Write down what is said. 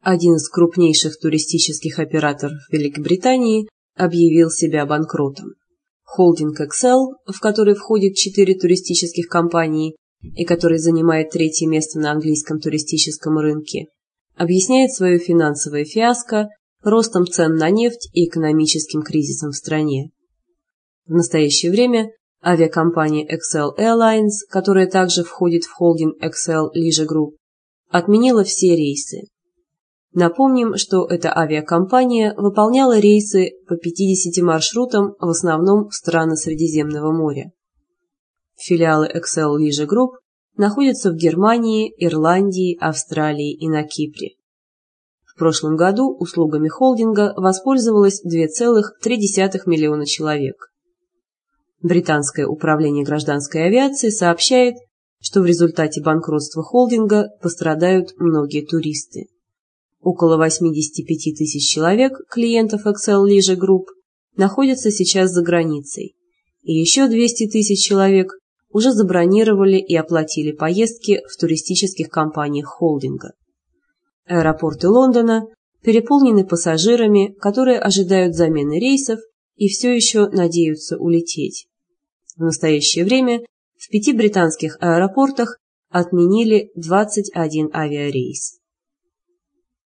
один из крупнейших туристических операторов Великобритании, объявил себя банкротом. Холдинг Excel, в который входит четыре туристических компании и который занимает третье место на английском туристическом рынке, объясняет свое финансовое фиаско ростом цен на нефть и экономическим кризисом в стране. В настоящее время авиакомпания Excel Airlines, которая также входит в холдинг Excel Leisure Group, отменила все рейсы. Напомним, что эта авиакомпания выполняла рейсы по 50 маршрутам в основном в страны Средиземного моря. Филиалы Excel Leisure Group находятся в Германии, Ирландии, Австралии и на Кипре. В прошлом году услугами холдинга воспользовалось 2,3 миллиона человек. Британское управление гражданской авиации сообщает, что в результате банкротства холдинга пострадают многие туристы. Около 85 тысяч человек, клиентов Excel Leisure Group, находятся сейчас за границей, и еще 200 тысяч человек уже забронировали и оплатили поездки в туристических компаниях холдинга. Аэропорты Лондона переполнены пассажирами, которые ожидают замены рейсов и все еще надеются улететь. В настоящее время в пяти британских аэропортах отменили 21 авиарейс.